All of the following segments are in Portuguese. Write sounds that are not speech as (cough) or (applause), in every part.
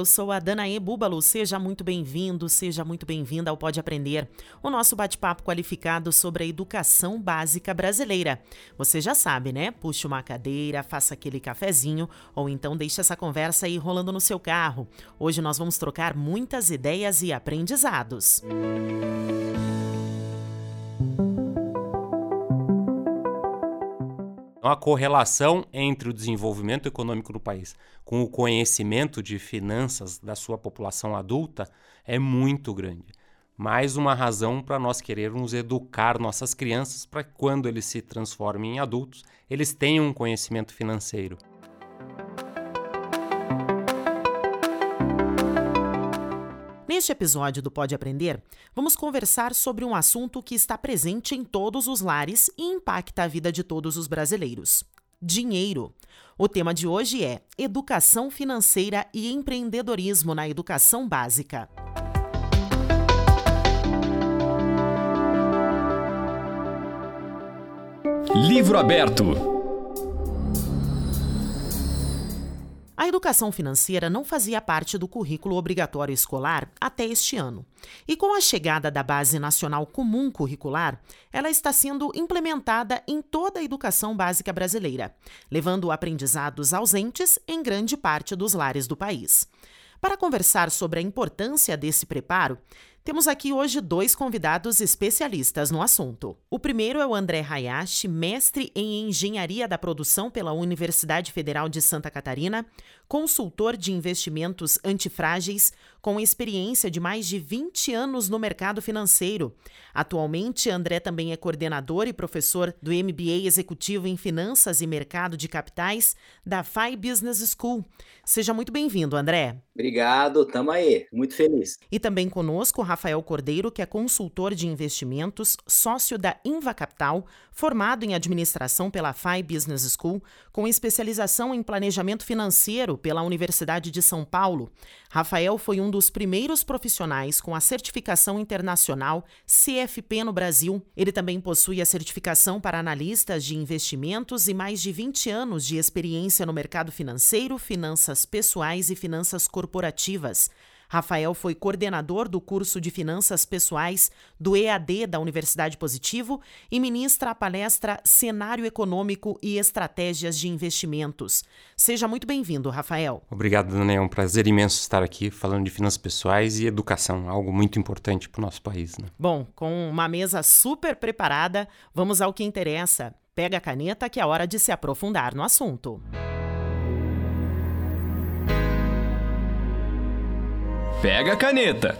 Eu sou a Danae Búbalo. Seja muito bem-vindo, seja muito bem-vinda ao Pode Aprender, o nosso bate-papo qualificado sobre a educação básica brasileira. Você já sabe, né? Puxe uma cadeira, faça aquele cafezinho ou então deixe essa conversa aí rolando no seu carro. Hoje nós vamos trocar muitas ideias e aprendizados. A correlação entre o desenvolvimento econômico do país com o conhecimento de finanças da sua população adulta é muito grande. Mais uma razão para nós querermos educar nossas crianças para que, quando eles se transformem em adultos, eles tenham um conhecimento financeiro. Neste episódio do Pode Aprender, vamos conversar sobre um assunto que está presente em todos os lares e impacta a vida de todos os brasileiros: dinheiro. O tema de hoje é Educação Financeira e Empreendedorismo na Educação Básica. Livro aberto. A educação financeira não fazia parte do currículo obrigatório escolar até este ano. E com a chegada da Base Nacional Comum Curricular, ela está sendo implementada em toda a educação básica brasileira, levando aprendizados ausentes em grande parte dos lares do país. Para conversar sobre a importância desse preparo, temos aqui hoje dois convidados especialistas no assunto. O primeiro é o André Hayashi, mestre em Engenharia da Produção pela Universidade Federal de Santa Catarina, consultor de investimentos antifrágeis, com experiência de mais de 20 anos no mercado financeiro. Atualmente, André também é coordenador e professor do MBA Executivo em Finanças e Mercado de Capitais da FI Business School. Seja muito bem-vindo, André. Obrigado, tamo aí, muito feliz. E também conosco Rafael Cordeiro, que é consultor de investimentos, sócio da Inva Capital, formado em administração pela FI Business School, com especialização em planejamento financeiro pela Universidade de São Paulo. Rafael foi um dos primeiros profissionais com a certificação internacional CFP no Brasil. Ele também possui a certificação para analistas de investimentos e mais de 20 anos de experiência no mercado financeiro, finanças pessoais e finanças corporativas. Rafael foi coordenador do curso de Finanças Pessoais do EAD da Universidade Positivo e ministra a palestra Cenário Econômico e Estratégias de Investimentos. Seja muito bem-vindo, Rafael. Obrigado, Daniel. É um prazer imenso estar aqui falando de finanças pessoais e educação, algo muito importante para o nosso país. Né? Bom, com uma mesa super preparada, vamos ao que interessa. Pega a caneta que é hora de se aprofundar no assunto. Pega a caneta.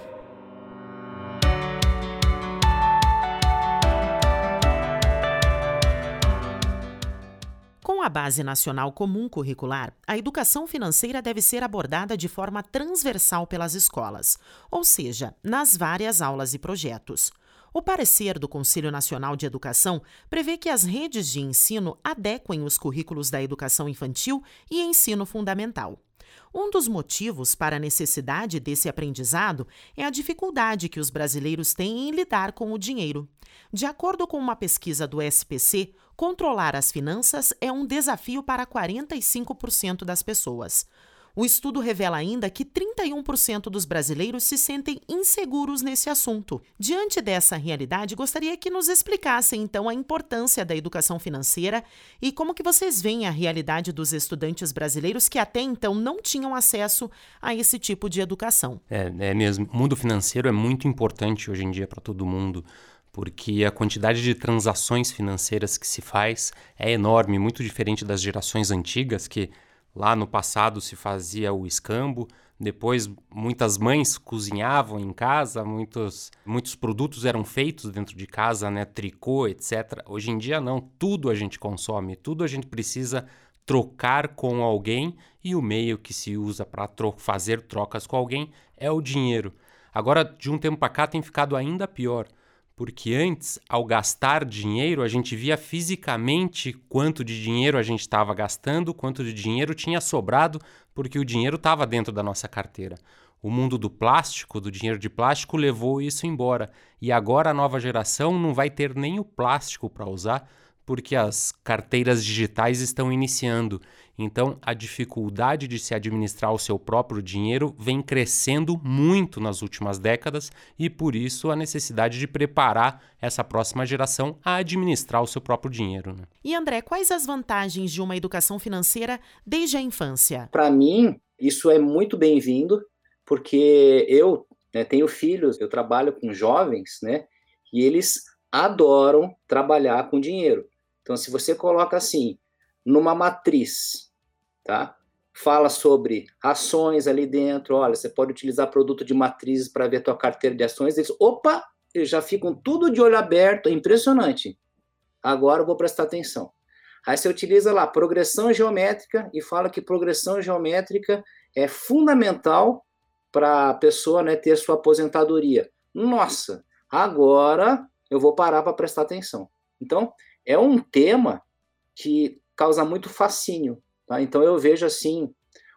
Com a Base Nacional Comum Curricular, a educação financeira deve ser abordada de forma transversal pelas escolas, ou seja, nas várias aulas e projetos. O parecer do Conselho Nacional de Educação prevê que as redes de ensino adequem os currículos da educação infantil e ensino fundamental. Um dos motivos para a necessidade desse aprendizado é a dificuldade que os brasileiros têm em lidar com o dinheiro. De acordo com uma pesquisa do SPC, controlar as finanças é um desafio para 45% das pessoas. O estudo revela ainda que 31% dos brasileiros se sentem inseguros nesse assunto. Diante dessa realidade, gostaria que nos explicassem então a importância da educação financeira e como que vocês veem a realidade dos estudantes brasileiros que até então não tinham acesso a esse tipo de educação. É, é mesmo. O mundo financeiro é muito importante hoje em dia para todo mundo porque a quantidade de transações financeiras que se faz é enorme, muito diferente das gerações antigas que Lá no passado se fazia o escambo, depois muitas mães cozinhavam em casa, muitos, muitos produtos eram feitos dentro de casa, né, tricô, etc. Hoje em dia não, tudo a gente consome, tudo a gente precisa trocar com alguém e o meio que se usa para tro fazer trocas com alguém é o dinheiro. Agora, de um tempo para cá tem ficado ainda pior, Porque antes, ao gastar dinheiro, a gente via fisicamente quanto de dinheiro a gente estava gastando, quanto de dinheiro tinha sobrado, porque o dinheiro estava dentro da nossa carteira. O mundo do plástico, do dinheiro de plástico, levou isso embora. E agora a nova geração não vai ter nem o plástico para usar, porque as carteiras digitais estão iniciando. Então, a dificuldade de se administrar o seu próprio dinheiro vem crescendo muito nas últimas décadas e, por isso, a necessidade de preparar essa próxima geração a administrar o seu próprio dinheiro. Né? E, André, quais as vantagens de uma educação financeira desde a infância? Para mim, isso é muito bem-vindo, porque eu né, tenho filhos, eu trabalho com jovens, né, e eles adoram trabalhar com dinheiro. Então, se você coloca assim, numa matriz, tá? Fala sobre ações ali dentro, olha, você pode utilizar produto de matrizes para ver a tua carteira de ações, eles, opa, eles já ficam tudo de olho aberto, é impressionante. Agora eu vou prestar atenção. Aí você utiliza lá progressão geométrica e fala que progressão geométrica é fundamental para a pessoa né, ter sua aposentadoria. Nossa, agora eu vou parar para prestar atenção. Então, é um tema que causa muito fascínio. Tá? Então eu vejo assim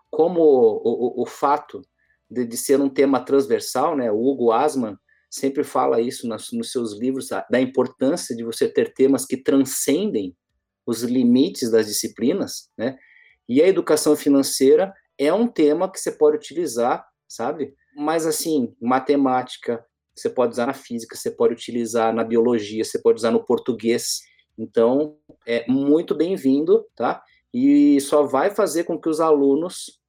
como o, o, o fato de, de, ser um tema transversal, né? O Hugo Asman sempre fala isso nas, nos seus livros da importância de você ter temas que transcendem os limites das disciplinas, né? E a educação financeira é um tema que você pode utilizar, sabe? Mas assim, matemática, você pode usar na física, você pode utilizar na biologia, você pode usar no português. Então, é muito bem-vindo, tá? E só vai fazer com que os alunos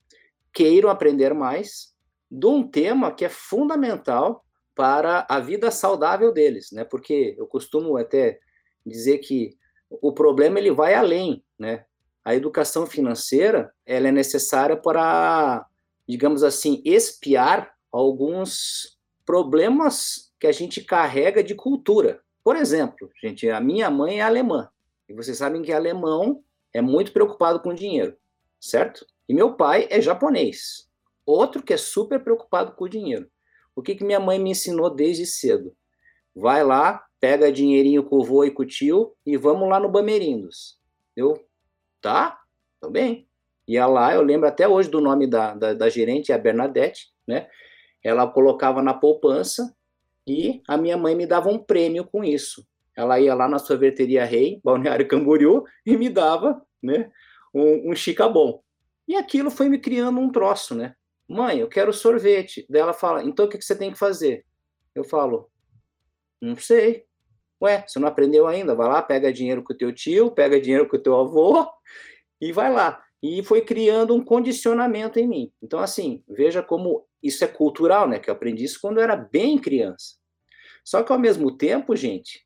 queiram aprender mais de um tema que é fundamental para a vida saudável deles, né? Porque eu costumo até dizer que o problema ele vai além, né? A educação financeira ela é necessária para, digamos assim, espiar alguns problemas que a gente carrega de cultura. Por exemplo, gente, a minha mãe é alemã. E vocês sabem que alemão é muito preocupado com dinheiro, certo? E meu pai é japonês, outro que é super preocupado com o dinheiro. O que, que minha mãe me ensinou desde cedo? Vai lá, pega dinheirinho com o vô e com o tio e vamos lá no Bamerindos. Eu, tá? Tô bem. Ia lá, eu lembro até hoje do nome da, da, da gerente, a Bernadette, né? Ela colocava na poupança e a minha mãe me dava um prêmio com isso ela ia lá na sorveteria Rei, Balneário Camboriú, e me dava, né, um, um chica bom. E aquilo foi me criando um troço, né? Mãe, eu quero sorvete. Daí ela fala, então o que, que você tem que fazer? Eu falo, não sei. Ué, você não aprendeu ainda? Vai lá, pega dinheiro com o teu tio, pega dinheiro com o teu avô e vai lá. E foi criando um condicionamento em mim. Então, assim, veja como isso é cultural, né? Que eu aprendi isso quando eu era bem criança. Só que ao mesmo tempo, gente,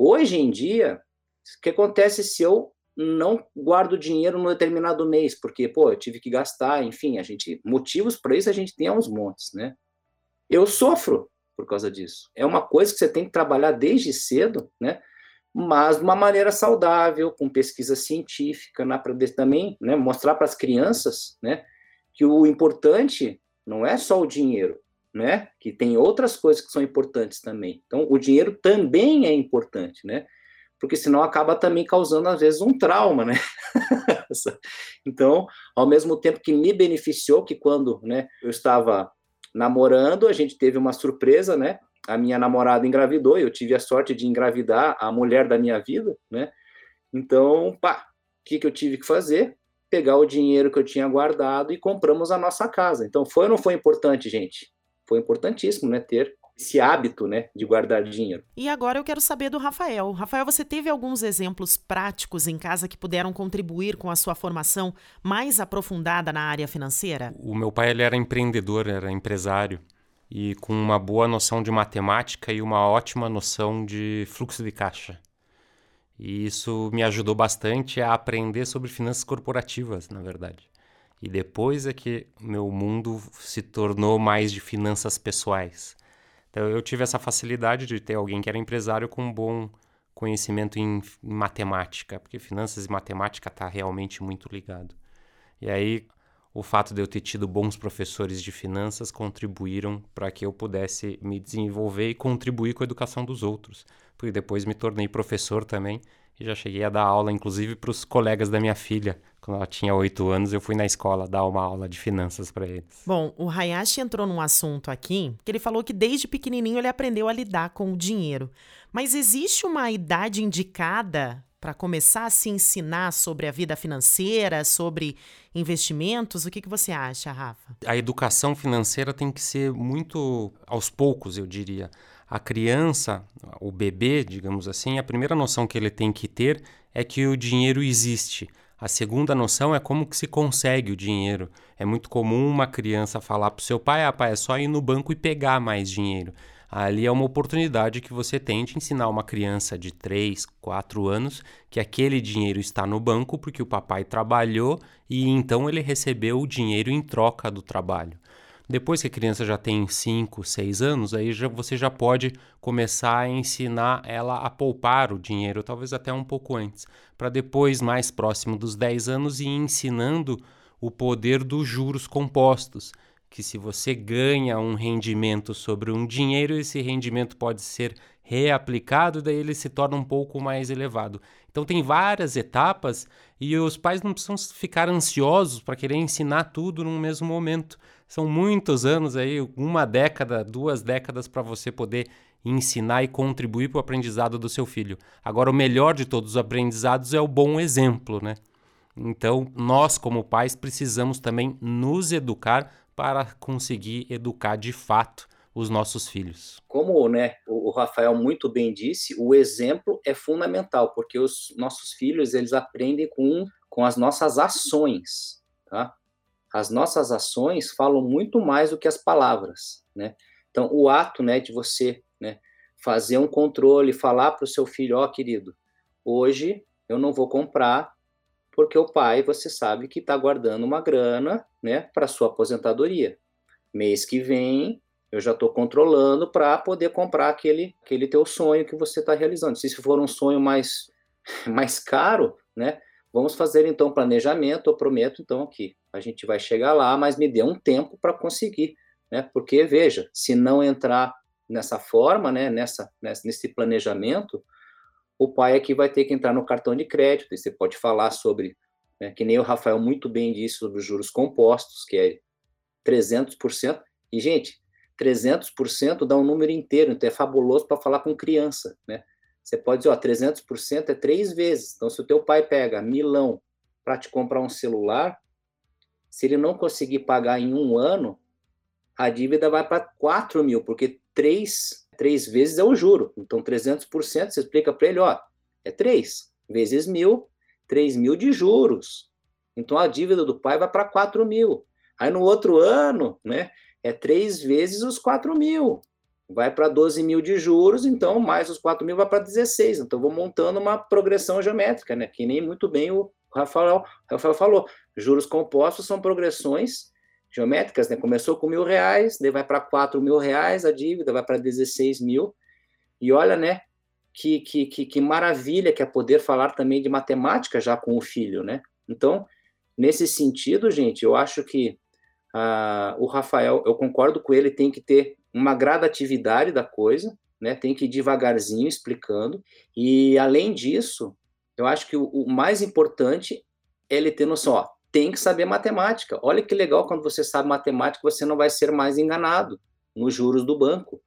Hoje em dia, o que acontece se eu não guardo dinheiro num determinado mês, porque, pô, eu tive que gastar, enfim, a gente, motivos para isso a gente tem uns montes, né? Eu sofro por causa disso. É uma coisa que você tem que trabalhar desde cedo, né? Mas de uma maneira saudável, com pesquisa científica, né, para também né, mostrar para as crianças, né, que o importante não é só o dinheiro, né? Que tem outras coisas que são importantes também. Então, o dinheiro também é importante, né? Porque senão acaba também causando, às vezes, um trauma, né? (laughs) então, ao mesmo tempo que me beneficiou, que quando né, eu estava namorando, a gente teve uma surpresa, né? A minha namorada engravidou, eu tive a sorte de engravidar a mulher da minha vida, né? Então, pá, o que, que eu tive que fazer? Pegar o dinheiro que eu tinha guardado e compramos a nossa casa. Então, foi ou não foi importante, gente? Foi importantíssimo, né, ter esse hábito, né, de guardar dinheiro. E agora eu quero saber do Rafael. Rafael, você teve alguns exemplos práticos em casa que puderam contribuir com a sua formação mais aprofundada na área financeira? O meu pai ele era empreendedor, era empresário e com uma boa noção de matemática e uma ótima noção de fluxo de caixa. E isso me ajudou bastante a aprender sobre finanças corporativas, na verdade. E depois é que meu mundo se tornou mais de finanças pessoais. Então eu tive essa facilidade de ter alguém que era empresário com um bom conhecimento em, em matemática, porque finanças e matemática está realmente muito ligado. E aí o fato de eu ter tido bons professores de finanças contribuíram para que eu pudesse me desenvolver e contribuir com a educação dos outros. Porque depois me tornei professor também e já cheguei a dar aula, inclusive, para os colegas da minha filha. Quando ela tinha oito anos, eu fui na escola dar uma aula de finanças para eles. Bom, o Hayashi entrou num assunto aqui que ele falou que desde pequenininho ele aprendeu a lidar com o dinheiro. Mas existe uma idade indicada para começar a se ensinar sobre a vida financeira, sobre investimentos? O que, que você acha, Rafa? A educação financeira tem que ser muito aos poucos, eu diria a criança, o bebê, digamos assim, a primeira noção que ele tem que ter é que o dinheiro existe. A segunda noção é como que se consegue o dinheiro. É muito comum uma criança falar para o seu pai, ah, pai, é só ir no banco e pegar mais dinheiro. Ali é uma oportunidade que você tem de ensinar uma criança de 3, 4 anos que aquele dinheiro está no banco porque o papai trabalhou e então ele recebeu o dinheiro em troca do trabalho. Depois que a criança já tem 5, 6 anos, aí já, você já pode começar a ensinar ela a poupar o dinheiro, talvez até um pouco antes, para depois, mais próximo dos 10 anos, ir ensinando o poder dos juros compostos, que se você ganha um rendimento sobre um dinheiro, esse rendimento pode ser reaplicado, daí ele se torna um pouco mais elevado. Então tem várias etapas e os pais não precisam ficar ansiosos para querer ensinar tudo no mesmo momento. São muitos anos aí, uma década, duas décadas para você poder ensinar e contribuir para o aprendizado do seu filho. Agora, o melhor de todos os aprendizados é o bom exemplo, né? Então, nós, como pais, precisamos também nos educar para conseguir educar de fato os nossos filhos. Como né, o Rafael muito bem disse, o exemplo é fundamental, porque os nossos filhos eles aprendem com, com as nossas ações. Tá? As nossas ações falam muito mais do que as palavras, né? Então, o ato, né, de você, né, fazer um controle, falar para o seu filho, ó, oh, querido, hoje eu não vou comprar porque o pai, você sabe que está guardando uma grana, né, para sua aposentadoria. Mês que vem eu já estou controlando para poder comprar aquele, aquele teu sonho que você está realizando. Se for um sonho mais (laughs) mais caro, né, Vamos fazer então planejamento, eu prometo então aqui, a gente vai chegar lá, mas me dê um tempo para conseguir, né? Porque veja, se não entrar nessa forma, né, nessa, nesse planejamento, o pai aqui vai ter que entrar no cartão de crédito, e você pode falar sobre, né, que nem o Rafael muito bem disse sobre os juros compostos, que é 300%, e gente, 300% dá um número inteiro, então é fabuloso para falar com criança, né? Você pode dizer, ó, 300% é três vezes. Então, se o teu pai pega milão para te comprar um celular, se ele não conseguir pagar em um ano, a dívida vai para 4 mil, porque três, três vezes é o juro. Então, 300%, você explica para ele, ó, é 3 vezes mil, 3 mil de juros. Então, a dívida do pai vai para 4 mil. Aí, no outro ano, né, é três vezes os 4 mil vai para 12 mil de juros, então mais os 4 mil vai para 16. Então, vou montando uma progressão geométrica, né? Que nem muito bem o Rafael, Rafael falou. Juros compostos são progressões geométricas, né? Começou com mil reais, daí vai para 4 mil reais a dívida, vai para 16 mil. E olha, né? Que, que, que, que maravilha que é poder falar também de matemática já com o filho, né? Então, nesse sentido, gente, eu acho que ah, o Rafael, eu concordo com ele, tem que ter uma gradatividade da coisa, né? Tem que ir devagarzinho explicando. E além disso, eu acho que o, o mais importante é ele ter noção, ó, tem que saber matemática. Olha que legal quando você sabe matemática, você não vai ser mais enganado nos juros do banco.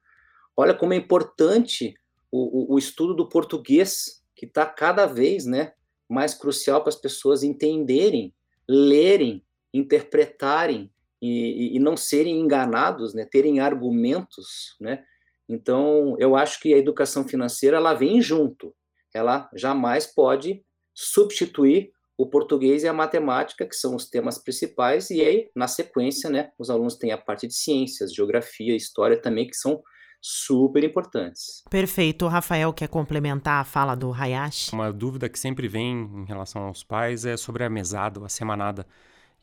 Olha como é importante o, o, o estudo do português, que está cada vez, né, mais crucial para as pessoas entenderem, lerem, interpretarem e, e, não serem enganados, né, terem argumentos, né? Então, eu acho que a educação financeira ela vem junto. Ela jamais pode substituir o português e a matemática, que são os temas principais, e aí, na sequência, né, os alunos têm a parte de ciências, geografia, história também, que são super importantes. Perfeito. O Rafael quer complementar a fala do Hayashi? Uma dúvida que sempre vem em relação aos pais é sobre a mesada, a semanada.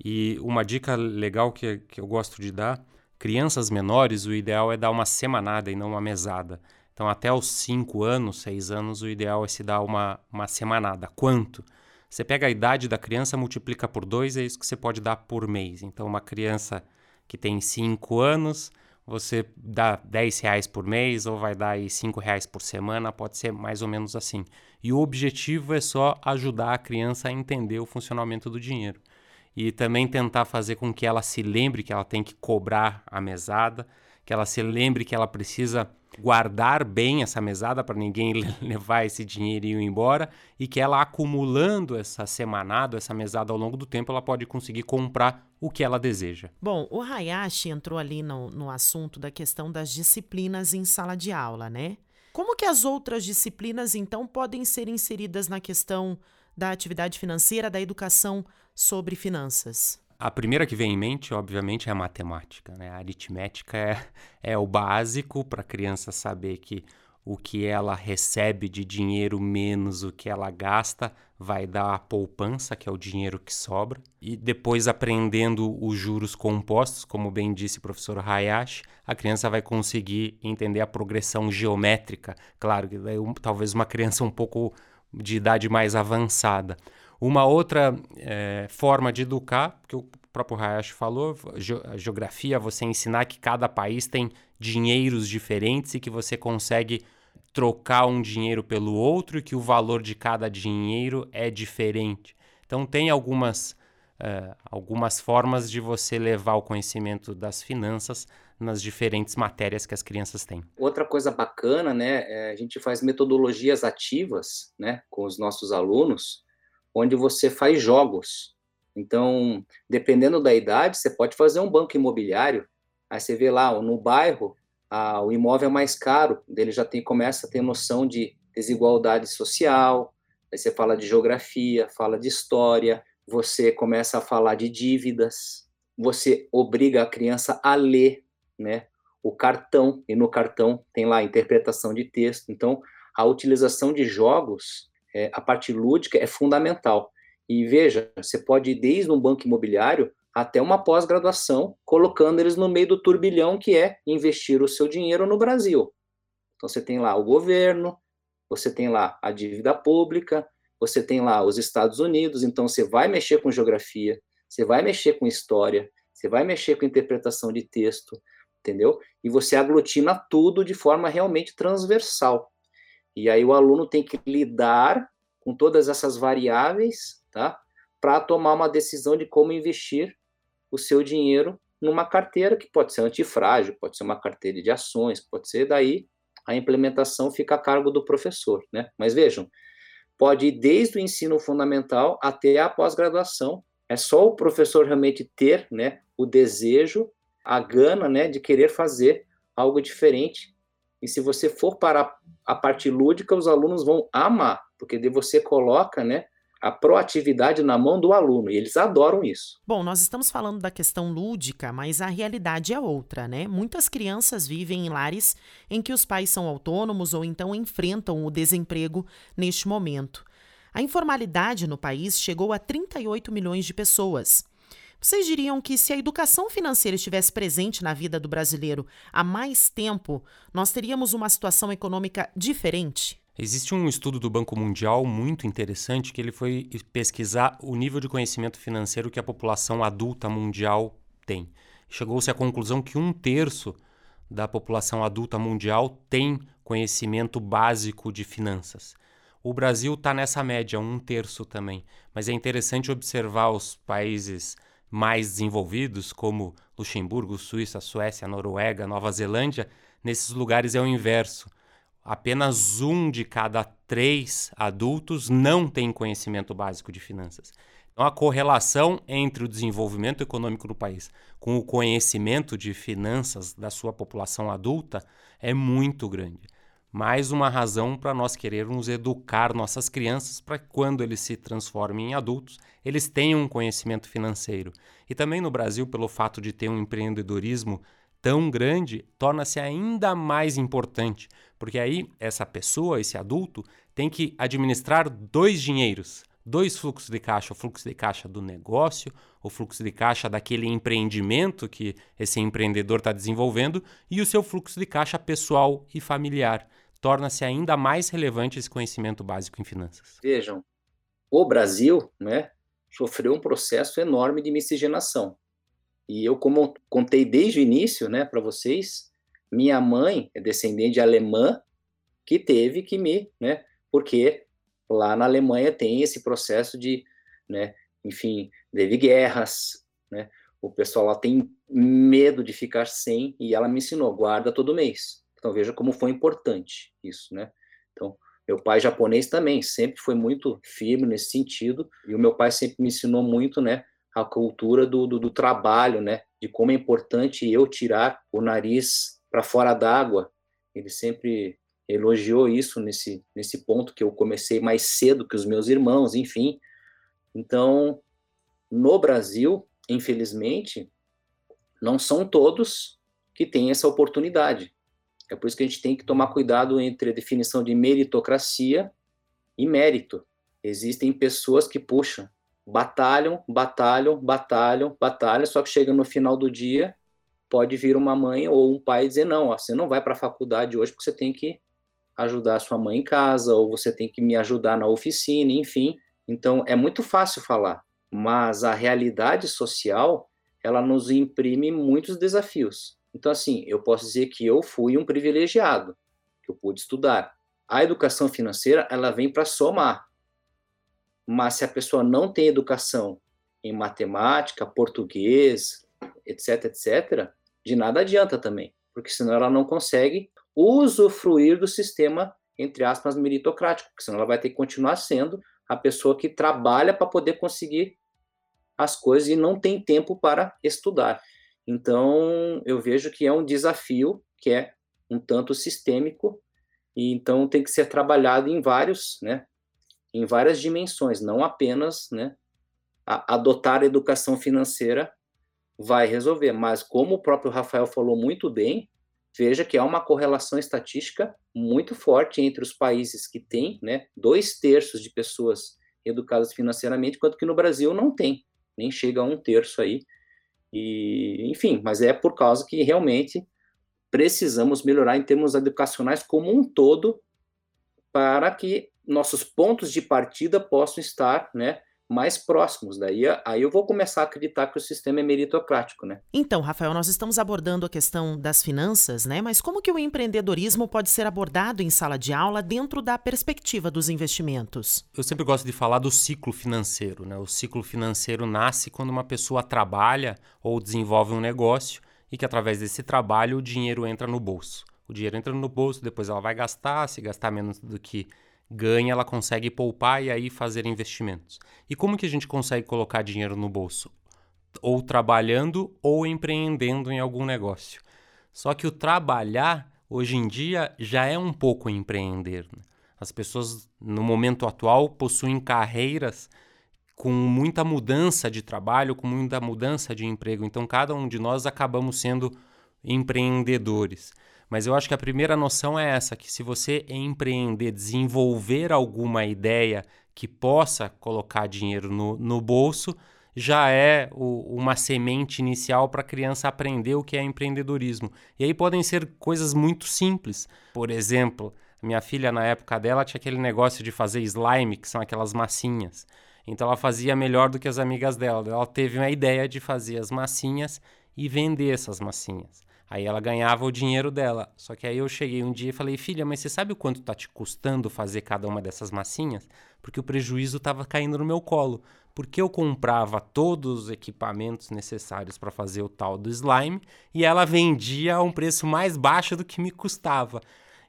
E uma dica legal que, que eu gosto de dar: crianças menores, o ideal é dar uma semanada e não uma mesada. Então, até os 5 anos, 6 anos, o ideal é se dar uma, uma semanada. Quanto? Você pega a idade da criança, multiplica por dois, é isso que você pode dar por mês. Então, uma criança que tem 5 anos, você dá 10 reais por mês ou vai dar aí 5 reais por semana, pode ser mais ou menos assim. E o objetivo é só ajudar a criança a entender o funcionamento do dinheiro. E também tentar fazer com que ela se lembre que ela tem que cobrar a mesada, que ela se lembre que ela precisa guardar bem essa mesada para ninguém (laughs) levar esse dinheirinho embora e que ela acumulando essa semanado, essa mesada ao longo do tempo, ela pode conseguir comprar o que ela deseja. Bom, o Hayashi entrou ali no, no assunto da questão das disciplinas em sala de aula, né? Como que as outras disciplinas, então, podem ser inseridas na questão da atividade financeira, da educação sobre finanças? A primeira que vem em mente, obviamente, é a matemática. Né? A aritmética é, é o básico para a criança saber que o que ela recebe de dinheiro menos o que ela gasta vai dar a poupança, que é o dinheiro que sobra. E depois, aprendendo os juros compostos, como bem disse o professor Hayashi, a criança vai conseguir entender a progressão geométrica. Claro, talvez uma criança um pouco de idade mais avançada. Uma outra é, forma de educar, que o próprio Hayashi falou, geografia, você ensinar que cada país tem dinheiros diferentes e que você consegue trocar um dinheiro pelo outro e que o valor de cada dinheiro é diferente. Então tem algumas, uh, algumas formas de você levar o conhecimento das finanças nas diferentes matérias que as crianças têm. Outra coisa bacana, né, é a gente faz metodologias ativas, né, com os nossos alunos, onde você faz jogos. Então, dependendo da idade, você pode fazer um banco imobiliário. Aí você vê lá, no bairro, a, o imóvel é mais caro, ele já tem, começa a ter noção de desigualdade social, aí você fala de geografia, fala de história, você começa a falar de dívidas, você obriga a criança a ler, né, o cartão, e no cartão tem lá interpretação de texto. Então, a utilização de jogos é, a parte lúdica é fundamental. E veja, você pode ir desde um banco imobiliário até uma pós-graduação, colocando eles no meio do turbilhão que é investir o seu dinheiro no Brasil. Então você tem lá o governo, você tem lá a dívida pública, você tem lá os Estados Unidos, então você vai mexer com geografia, você vai mexer com história, você vai mexer com interpretação de texto, entendeu? E você aglutina tudo de forma realmente transversal. E aí o aluno tem que lidar com todas essas variáveis, tá? Para tomar uma decisão de como investir o seu dinheiro numa carteira que pode ser antifrágil, pode ser uma carteira de ações, pode ser daí a implementação fica a cargo do professor, né? Mas vejam, pode ir desde o ensino fundamental até a pós-graduação. É só o professor realmente ter, né, o desejo, a gana, né, de querer fazer algo diferente e se você for para a parte lúdica, os alunos vão amar, porque de você coloca, né, a proatividade na mão do aluno, e eles adoram isso. Bom, nós estamos falando da questão lúdica, mas a realidade é outra, né? Muitas crianças vivem em lares em que os pais são autônomos ou então enfrentam o desemprego neste momento. A informalidade no país chegou a 38 milhões de pessoas. Vocês diriam que se a educação financeira estivesse presente na vida do brasileiro há mais tempo, nós teríamos uma situação econômica diferente? Existe um estudo do Banco Mundial muito interessante que ele foi pesquisar o nível de conhecimento financeiro que a população adulta mundial tem. Chegou-se à conclusão que um terço da população adulta mundial tem conhecimento básico de finanças. O Brasil está nessa média, um terço também. Mas é interessante observar os países mais desenvolvidos, como Luxemburgo, Suíça, Suécia, Noruega, Nova Zelândia, nesses lugares é o inverso. Apenas um de cada três adultos não tem conhecimento básico de finanças. Então, a correlação entre o desenvolvimento econômico do país com o conhecimento de finanças da sua população adulta é muito grande mais uma razão para nós querermos educar nossas crianças para que quando eles se transformem em adultos, eles tenham um conhecimento financeiro. E também no Brasil, pelo fato de ter um empreendedorismo tão grande, torna-se ainda mais importante, porque aí essa pessoa, esse adulto, tem que administrar dois dinheiros, dois fluxos de caixa, o fluxo de caixa do negócio, o fluxo de caixa daquele empreendimento que esse empreendedor está desenvolvendo e o seu fluxo de caixa pessoal e familiar. Torna-se ainda mais relevante esse conhecimento básico em finanças. Vejam, o Brasil, né, sofreu um processo enorme de miscigenação. E eu, como contei desde o início, né, para vocês, minha mãe é descendente alemã que teve que me, né, porque lá na Alemanha tem esse processo de, né, enfim, teve guerras, né, o pessoal lá tem medo de ficar sem, e ela me ensinou, guarda todo mês. Então veja como foi importante isso, né? Então, meu pai japonês também sempre foi muito firme nesse sentido, e o meu pai sempre me ensinou muito, né, a cultura do, do, do trabalho, né, de como é importante eu tirar o nariz para fora d'água. Ele sempre elogiou isso nesse, nesse ponto que eu comecei mais cedo que os meus irmãos, enfim. Então, no Brasil, infelizmente, não são todos que têm essa oportunidade. É por isso que a gente tem que tomar cuidado entre a definição de meritocracia e mérito. Existem pessoas que puxam, batalham, batalham, batalham, batalham, só que chega no final do dia, pode vir uma mãe ou um pai dizer: não, ó, você não vai para a faculdade hoje porque você tem que ajudar a sua mãe em casa, ou você tem que me ajudar na oficina, enfim. Então, é muito fácil falar, mas a realidade social, ela nos imprime muitos desafios. Então, assim, eu posso dizer que eu fui um privilegiado, que eu pude estudar. A educação financeira, ela vem para somar. Mas se a pessoa não tem educação em matemática, português, etc, etc, de nada adianta também, porque senão ela não consegue usufruir do sistema, entre aspas, meritocrático, porque senão ela vai ter que continuar sendo a pessoa que trabalha para poder conseguir as coisas e não tem tempo para estudar. Então, eu vejo que é um desafio que é um tanto sistêmico e então tem que ser trabalhado em vários, né, em várias dimensões, não apenas, né, a, adotar a educação financeira vai resolver, mas como o próprio Rafael falou muito bem, veja que há uma correlação estatística muito forte entre os países que têm, né, dois terços de pessoas educadas financeiramente, enquanto que no Brasil não tem, nem chega a um terço aí. E, enfim, mas é por causa que realmente precisamos melhorar em termos educacionais como um todo para que nossos pontos de partida possam estar, né, mais próximos. Daí aí eu vou começar a acreditar que o sistema é meritocrático, né? Então, Rafael, nós estamos abordando a questão das finanças, né? Mas como que o empreendedorismo pode ser abordado em sala de aula dentro da perspectiva dos investimentos? Eu sempre gosto de falar do ciclo financeiro, né? O ciclo financeiro nasce quando uma pessoa trabalha ou desenvolve um negócio e que através desse trabalho o dinheiro entra no bolso. O dinheiro entra no bolso, depois ela vai gastar, se gastar menos do que ganha, ela consegue poupar e aí fazer investimentos. E como que a gente consegue colocar dinheiro no bolso? Ou trabalhando ou empreendendo em algum negócio. Só que o trabalhar, hoje em dia, já é um pouco empreender. Né? As pessoas, no momento atual, possuem carreiras com muita mudança de trabalho, com muita mudança de emprego. Então, cada um de nós acabamos sendo empreendedores. Mas eu acho que a primeira noção é essa: que se você empreender, desenvolver alguma ideia que possa colocar dinheiro no, no bolso, já é o, uma semente inicial para a criança aprender o que é empreendedorismo. E aí podem ser coisas muito simples. Por exemplo, minha filha, na época dela, tinha aquele negócio de fazer slime, que são aquelas massinhas. Então ela fazia melhor do que as amigas dela. Ela teve uma ideia de fazer as massinhas e vender essas massinhas. Aí ela ganhava o dinheiro dela. Só que aí eu cheguei um dia e falei, filha, mas você sabe o quanto tá te custando fazer cada uma dessas massinhas? Porque o prejuízo estava caindo no meu colo. Porque eu comprava todos os equipamentos necessários para fazer o tal do slime e ela vendia a um preço mais baixo do que me custava.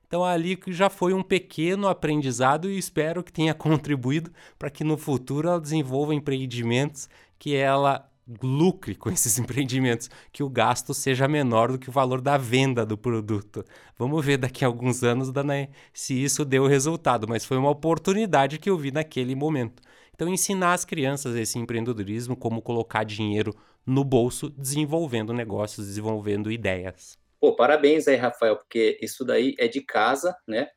Então ali já foi um pequeno aprendizado e espero que tenha (laughs) contribuído para que no futuro ela desenvolva empreendimentos que ela lucre com (laughs) esses empreendimentos, que o gasto seja menor do que o valor da venda do produto. Vamos ver daqui a alguns anos né, se isso deu resultado, mas foi uma oportunidade que eu vi naquele momento. Então, ensinar as crianças esse empreendedorismo, como colocar dinheiro no bolso, desenvolvendo negócios, desenvolvendo ideias. Pô, parabéns aí, Rafael, porque isso daí é de casa, né?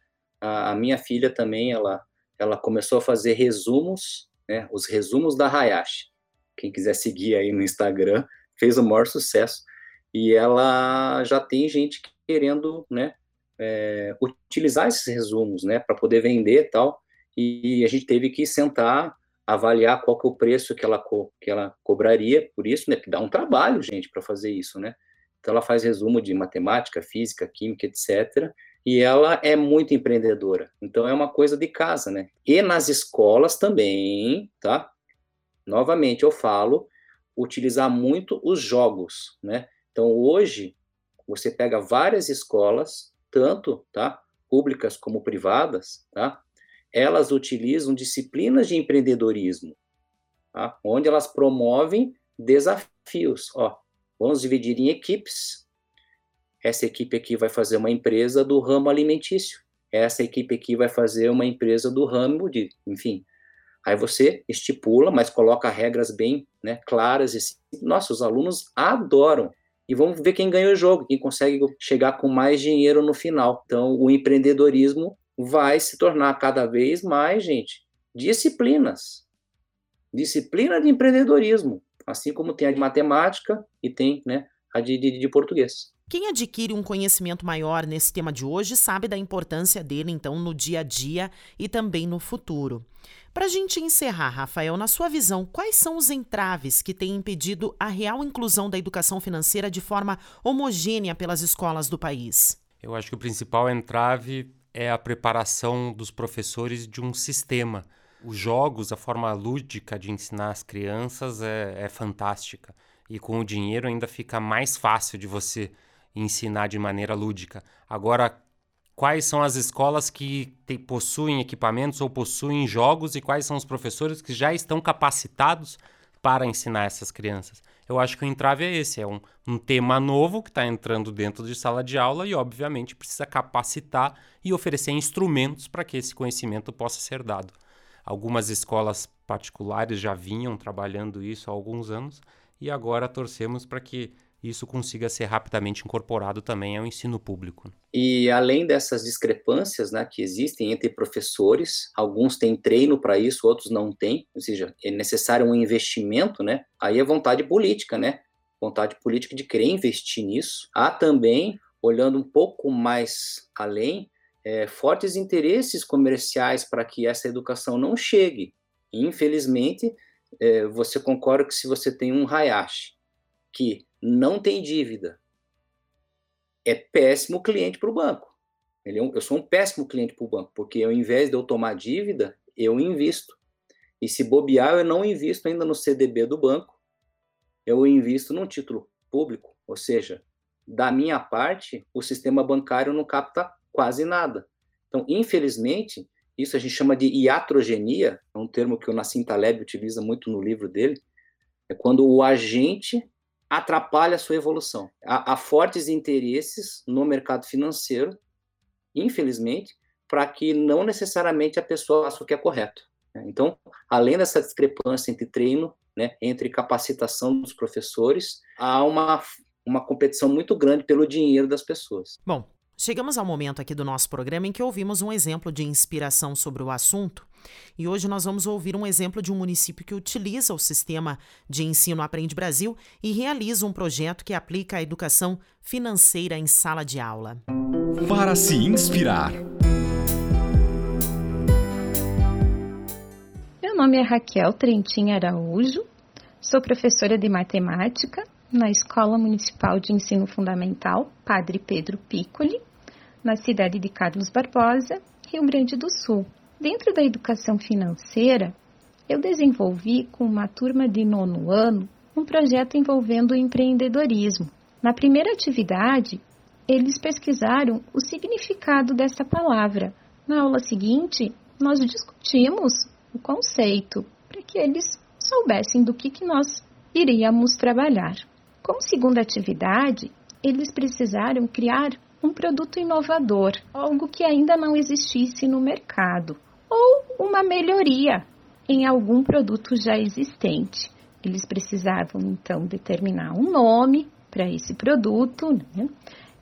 A, a minha filha também, ela, ela começou a fazer resumos, né? Os resumos da Hayashi quem quiser seguir aí no Instagram, fez o maior sucesso. E ela já tem gente querendo, né, é, utilizar esses resumos, né, para poder vender e tal. E a gente teve que sentar avaliar qual que é o preço que ela, que ela cobraria por isso, né? Que dá um trabalho, gente, para fazer isso, né? Então, ela faz resumo de matemática, física, química, etc. E ela é muito empreendedora. Então, é uma coisa de casa, né? E nas escolas também, tá? Novamente, eu falo, utilizar muito os jogos, né? Então, hoje, você pega várias escolas, tanto, tá? Públicas como privadas, tá? Elas utilizam disciplinas de empreendedorismo, tá? Onde elas promovem desafios, ó. Vamos dividir em equipes. Essa equipe aqui vai fazer uma empresa do ramo alimentício. Essa equipe aqui vai fazer uma empresa do ramo de, enfim. Aí você estipula, mas coloca regras bem né, claras. E, nossa, os alunos adoram. E vamos ver quem ganha o jogo, quem consegue chegar com mais dinheiro no final. Então, o empreendedorismo vai se tornar cada vez mais, gente, disciplinas. Disciplina de empreendedorismo assim como tem a de matemática e tem né, a de, de, de português. Quem adquire um conhecimento maior nesse tema de hoje sabe da importância dele, então, no dia a dia e também no futuro. Para a gente encerrar, Rafael, na sua visão, quais são os entraves que têm impedido a real inclusão da educação financeira de forma homogênea pelas escolas do país? Eu acho que o principal entrave é a preparação dos professores de um sistema os jogos, a forma lúdica de ensinar as crianças é, é fantástica. E com o dinheiro ainda fica mais fácil de você ensinar de maneira lúdica. Agora, quais são as escolas que te, possuem equipamentos ou possuem jogos e quais são os professores que já estão capacitados para ensinar essas crianças? Eu acho que o entrave é esse: é um, um tema novo que está entrando dentro de sala de aula e, obviamente, precisa capacitar e oferecer instrumentos para que esse conhecimento possa ser dado. Algumas escolas particulares já vinham trabalhando isso há alguns anos e agora torcemos para que isso consiga ser rapidamente incorporado também ao ensino público. E além dessas discrepâncias né, que existem entre professores, alguns têm treino para isso, outros não têm, ou seja, é necessário um investimento, né? Aí é vontade política, né? Vontade política de querer investir nisso. Há também, olhando um pouco mais além, é, fortes interesses comerciais para que essa educação não chegue. infelizmente, é, você concorda que se você tem um Hayashi que não tem dívida, é péssimo cliente para o banco. É um, eu sou um péssimo cliente para o banco, porque ao invés de eu tomar dívida, eu invisto. E se bobear, eu não invisto ainda no CDB do banco, eu invisto num título público, ou seja, da minha parte, o sistema bancário não capta quase nada. Então, infelizmente, isso a gente chama de iatrogenia, é um termo que o Nassim Taleb utiliza muito no livro dele, é quando o agente atrapalha a sua evolução. Há, há fortes interesses no mercado financeiro, infelizmente, para que não necessariamente a pessoa faça o que é correto. Né? Então, além dessa discrepância entre treino, né, entre capacitação dos professores, há uma, uma competição muito grande pelo dinheiro das pessoas. Bom, Chegamos ao momento aqui do nosso programa em que ouvimos um exemplo de inspiração sobre o assunto. E hoje nós vamos ouvir um exemplo de um município que utiliza o sistema de ensino Aprende Brasil e realiza um projeto que aplica a educação financeira em sala de aula. Para se inspirar. Meu nome é Raquel Trentin Araújo, sou professora de matemática na Escola Municipal de Ensino Fundamental Padre Pedro Piccoli, na cidade de Carlos Barbosa, Rio Grande do Sul. Dentro da educação financeira, eu desenvolvi com uma turma de nono ano um projeto envolvendo o empreendedorismo. Na primeira atividade, eles pesquisaram o significado dessa palavra. Na aula seguinte, nós discutimos o conceito para que eles soubessem do que, que nós iríamos trabalhar. Como segunda atividade, eles precisaram criar um produto inovador, algo que ainda não existisse no mercado, ou uma melhoria em algum produto já existente. Eles precisavam então determinar um nome para esse produto, né?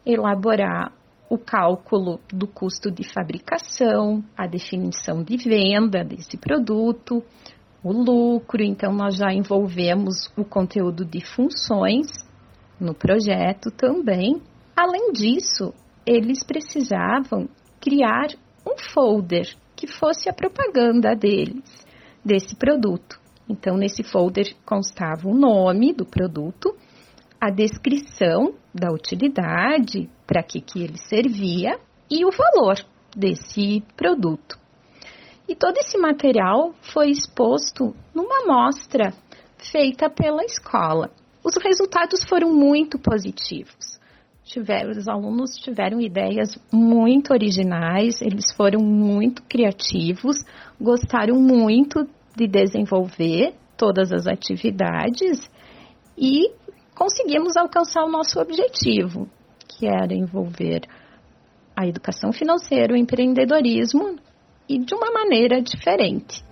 elaborar o cálculo do custo de fabricação, a definição de venda desse produto, o lucro, então nós já envolvemos o conteúdo de funções no projeto também. Além disso, eles precisavam criar um folder que fosse a propaganda deles. desse produto. Então, nesse folder constava o nome do produto, a descrição da utilidade, para que, que ele servia e o valor desse produto. E todo esse material foi exposto numa amostra feita pela escola. Os resultados foram muito positivos. Tiveram, os alunos tiveram ideias muito originais, eles foram muito criativos, gostaram muito de desenvolver todas as atividades e conseguimos alcançar o nosso objetivo, que era envolver a educação financeira, o empreendedorismo e de uma maneira diferente.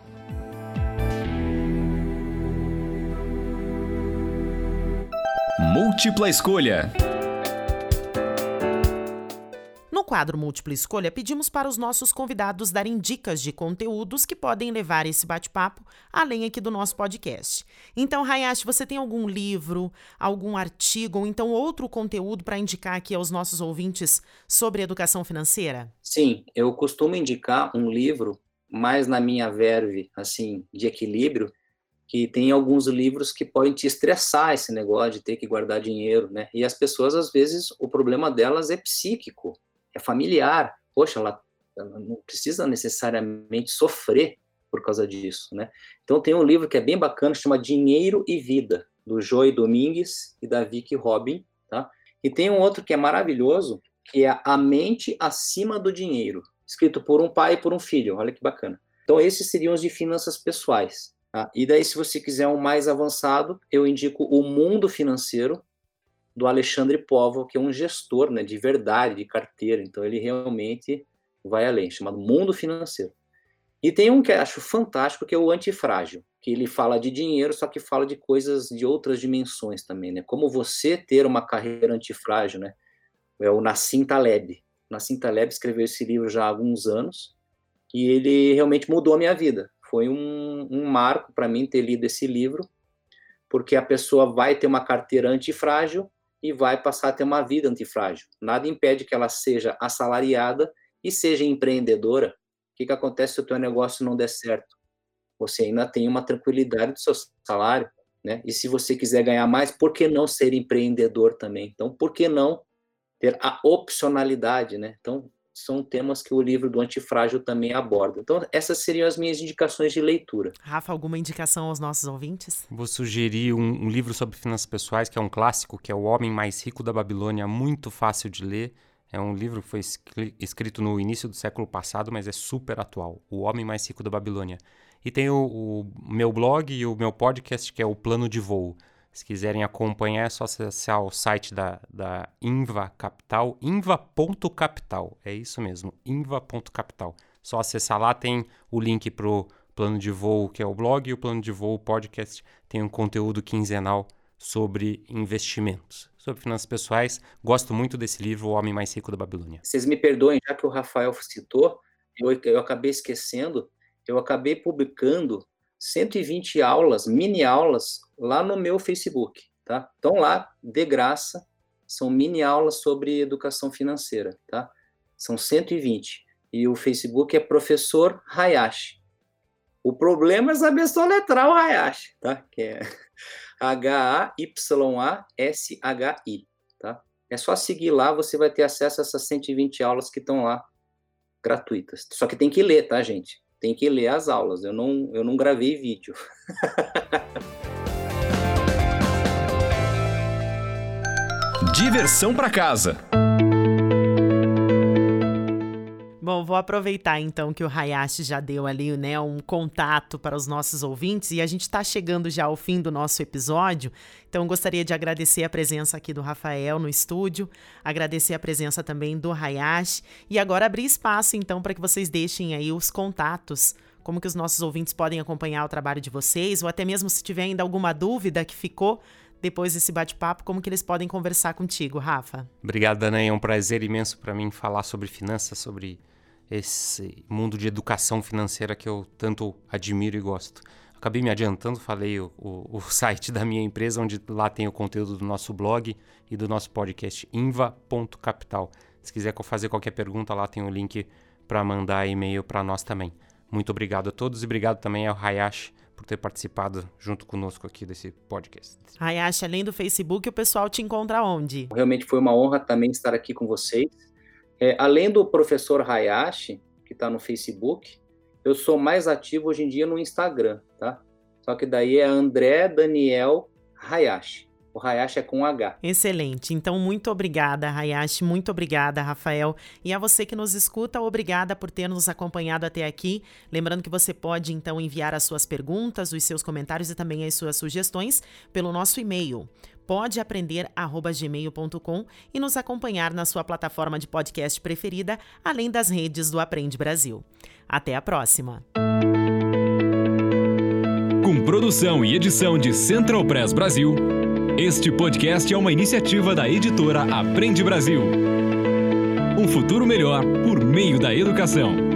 Múltipla escolha. Quadro Múltipla Escolha, pedimos para os nossos convidados darem dicas de conteúdos que podem levar esse bate-papo além aqui do nosso podcast. Então, Hayashi, você tem algum livro, algum artigo ou então outro conteúdo para indicar aqui aos nossos ouvintes sobre educação financeira? Sim, eu costumo indicar um livro mais na minha verve, assim, de equilíbrio, que tem alguns livros que podem te estressar esse negócio de ter que guardar dinheiro, né? E as pessoas, às vezes, o problema delas é psíquico é familiar. Poxa, ela, ela não precisa necessariamente sofrer por causa disso, né? Então tem um livro que é bem bacana, chama Dinheiro e Vida, do Joey Domingues e da Vicky Robin, tá? E tem um outro que é maravilhoso, que é A Mente Acima do Dinheiro, escrito por um pai e por um filho, olha que bacana. Então esses seriam os de finanças pessoais. Tá? E daí, se você quiser um mais avançado, eu indico O Mundo Financeiro, do Alexandre Povo, que é um gestor né, de verdade, de carteira. Então, ele realmente vai além, chamado Mundo Financeiro. E tem um que eu acho fantástico, que é o Antifrágil, que ele fala de dinheiro, só que fala de coisas de outras dimensões também, né? Como você ter uma carreira antifrágil, né? É o Nassim Taleb. Nassim Taleb escreveu esse livro já há alguns anos e ele realmente mudou a minha vida. Foi um, um marco para mim ter lido esse livro, porque a pessoa vai ter uma carteira antifrágil e vai passar a ter uma vida antifrágil. Nada impede que ela seja assalariada e seja empreendedora. O que, que acontece se o teu negócio não der certo? Você ainda tem uma tranquilidade do seu salário, né? E se você quiser ganhar mais, por que não ser empreendedor também? Então, por que não ter a opcionalidade, né? Então, são temas que o livro do Antifrágil também aborda. Então, essas seriam as minhas indicações de leitura. Rafa, alguma indicação aos nossos ouvintes? Vou sugerir um, um livro sobre finanças pessoais, que é um clássico, que é O Homem Mais Rico da Babilônia, muito fácil de ler. É um livro que foi escrito no início do século passado, mas é super atual. O Homem Mais Rico da Babilônia. E tem o, o meu blog e o meu podcast, que é o Plano de Voo. Se quiserem acompanhar, é só acessar o site da, da Inva Capital, inva.capital. É isso mesmo, inva.capital. Só acessar lá, tem o link para o plano de voo, que é o blog, e o plano de voo podcast tem um conteúdo quinzenal sobre investimentos, sobre finanças pessoais. Gosto muito desse livro, O Homem Mais Rico da Babilônia. Vocês me perdoem, já que o Rafael citou, eu, eu acabei esquecendo, eu acabei publicando 120 aulas, mini aulas, lá no meu Facebook, tá? Então lá, de graça, são mini aulas sobre educação financeira, tá? São 120. E o Facebook é Professor Hayashi. O problema é saber soletrar o Hayashi, tá? Que é H-A-Y-A-S-H-I, tá? É só seguir lá, você vai ter acesso a essas 120 aulas que estão lá gratuitas. Só que tem que ler, tá, gente? tem que ler as aulas. Eu não, eu não gravei vídeo. (laughs) Diversão para casa. Bom, vou aproveitar então que o Hayashi já deu ali, né, um contato para os nossos ouvintes e a gente está chegando já ao fim do nosso episódio. Então gostaria de agradecer a presença aqui do Rafael no estúdio, agradecer a presença também do Hayashi e agora abrir espaço então para que vocês deixem aí os contatos como que os nossos ouvintes podem acompanhar o trabalho de vocês, ou até mesmo se tiver ainda alguma dúvida que ficou depois desse bate-papo, como que eles podem conversar contigo, Rafa? Obrigado, Dana. É um prazer imenso para mim falar sobre finanças, sobre esse mundo de educação financeira que eu tanto admiro e gosto. Acabei me adiantando, falei o, o, o, (laughs) site da minha empresa, onde lá tem o conteúdo do nosso blog e do nosso podcast, inva.capital. Se quiser fazer qualquer pergunta, lá tem o link para mandar e-mail para nós também. Muito obrigado a todos e obrigado também ao Hayashi por ter participado junto conosco aqui desse podcast. Hayashi, além do Facebook, o pessoal te encontra onde? Realmente foi uma honra também estar aqui com vocês. É, além do professor Hayashi, que está no Facebook, eu sou mais ativo hoje em dia no Instagram, tá? Só que daí é André Daniel Hayashi. O Hayashi é com H. Excelente. Então, muito obrigada, Hayashi. Muito obrigada, Rafael. E a você que nos escuta, obrigada por ter nos acompanhado até aqui. Lembrando que você pode, então, enviar as suas perguntas, os seus comentários e também as suas sugestões pelo nosso e-mail podeaprender@gmail.com e nos acompanhar na sua plataforma de podcast preferida, além das redes do Aprende Brasil. Até a próxima. Com produção e edição de Central Press Brasil. Este podcast é uma iniciativa da editora Aprende Brasil. Um futuro melhor por meio da educação.